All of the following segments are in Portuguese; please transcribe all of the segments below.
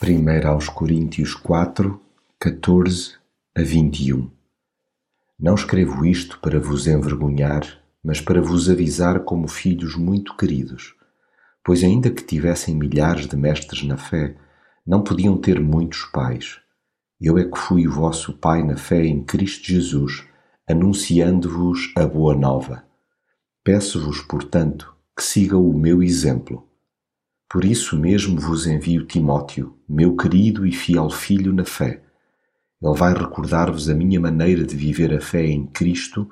1 aos Coríntios 4, 14 a 21 Não escrevo isto para vos envergonhar, mas para vos avisar como filhos muito queridos. Pois ainda que tivessem milhares de mestres na fé, não podiam ter muitos pais. Eu é que fui o vosso pai na fé em Cristo Jesus, anunciando-vos a boa nova. Peço-vos, portanto, que sigam o meu exemplo por isso mesmo vos envio Timóteo, meu querido e fiel filho na fé. Ele vai recordar-vos a minha maneira de viver a fé em Cristo,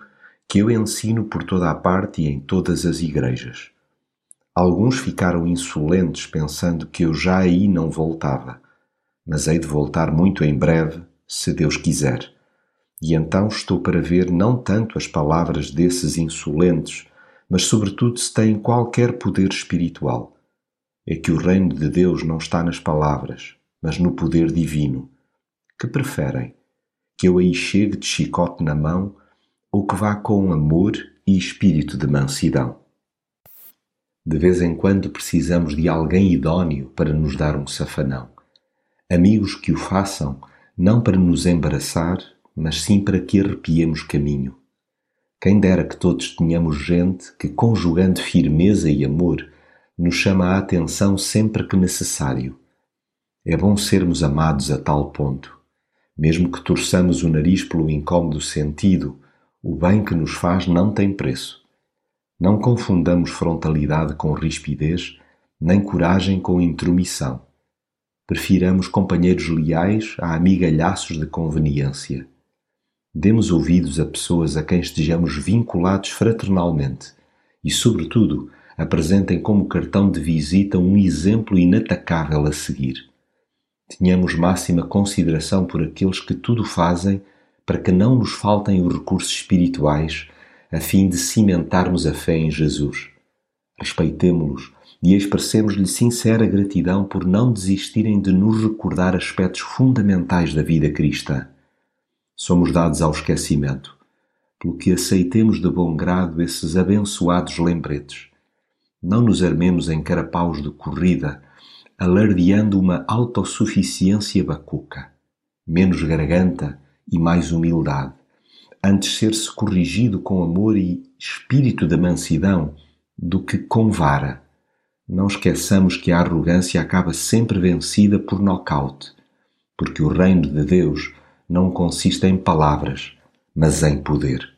que eu ensino por toda a parte e em todas as igrejas. Alguns ficaram insolentes pensando que eu já aí não voltava, mas hei de voltar muito em breve, se Deus quiser. E então estou para ver não tanto as palavras desses insolentes, mas sobretudo se têm qualquer poder espiritual é que o reino de Deus não está nas palavras, mas no poder divino. Que preferem? Que eu aí chegue de chicote na mão ou que vá com amor e espírito de mansidão? De vez em quando precisamos de alguém idôneo para nos dar um safanão. Amigos que o façam, não para nos embaraçar, mas sim para que arrepiemos caminho. Quem dera que todos tenhamos gente que, conjugando firmeza e amor, nos chama a atenção sempre que necessário. É bom sermos amados a tal ponto. Mesmo que torçamos o nariz pelo incômodo sentido, o bem que nos faz não tem preço. Não confundamos frontalidade com rispidez, nem coragem com intromissão. Prefiramos companheiros leais a amigalhaços de conveniência. Demos ouvidos a pessoas a quem estejamos vinculados fraternalmente e, sobretudo, apresentem como cartão de visita um exemplo inatacável a seguir. Tenhamos máxima consideração por aqueles que tudo fazem para que não nos faltem os recursos espirituais a fim de cimentarmos a fé em Jesus. Respeitemo-los e expressemos-lhe sincera gratidão por não desistirem de nos recordar aspectos fundamentais da vida cristã. Somos dados ao esquecimento, pelo que aceitemos de bom grado esses abençoados lembretes não nos armemos em carapaus de corrida, alardeando uma autossuficiência bacuca. Menos garganta e mais humildade. Antes ser-se corrigido com amor e espírito da mansidão do que com vara. Não esqueçamos que a arrogância acaba sempre vencida por nocaute, porque o reino de Deus não consiste em palavras, mas em poder.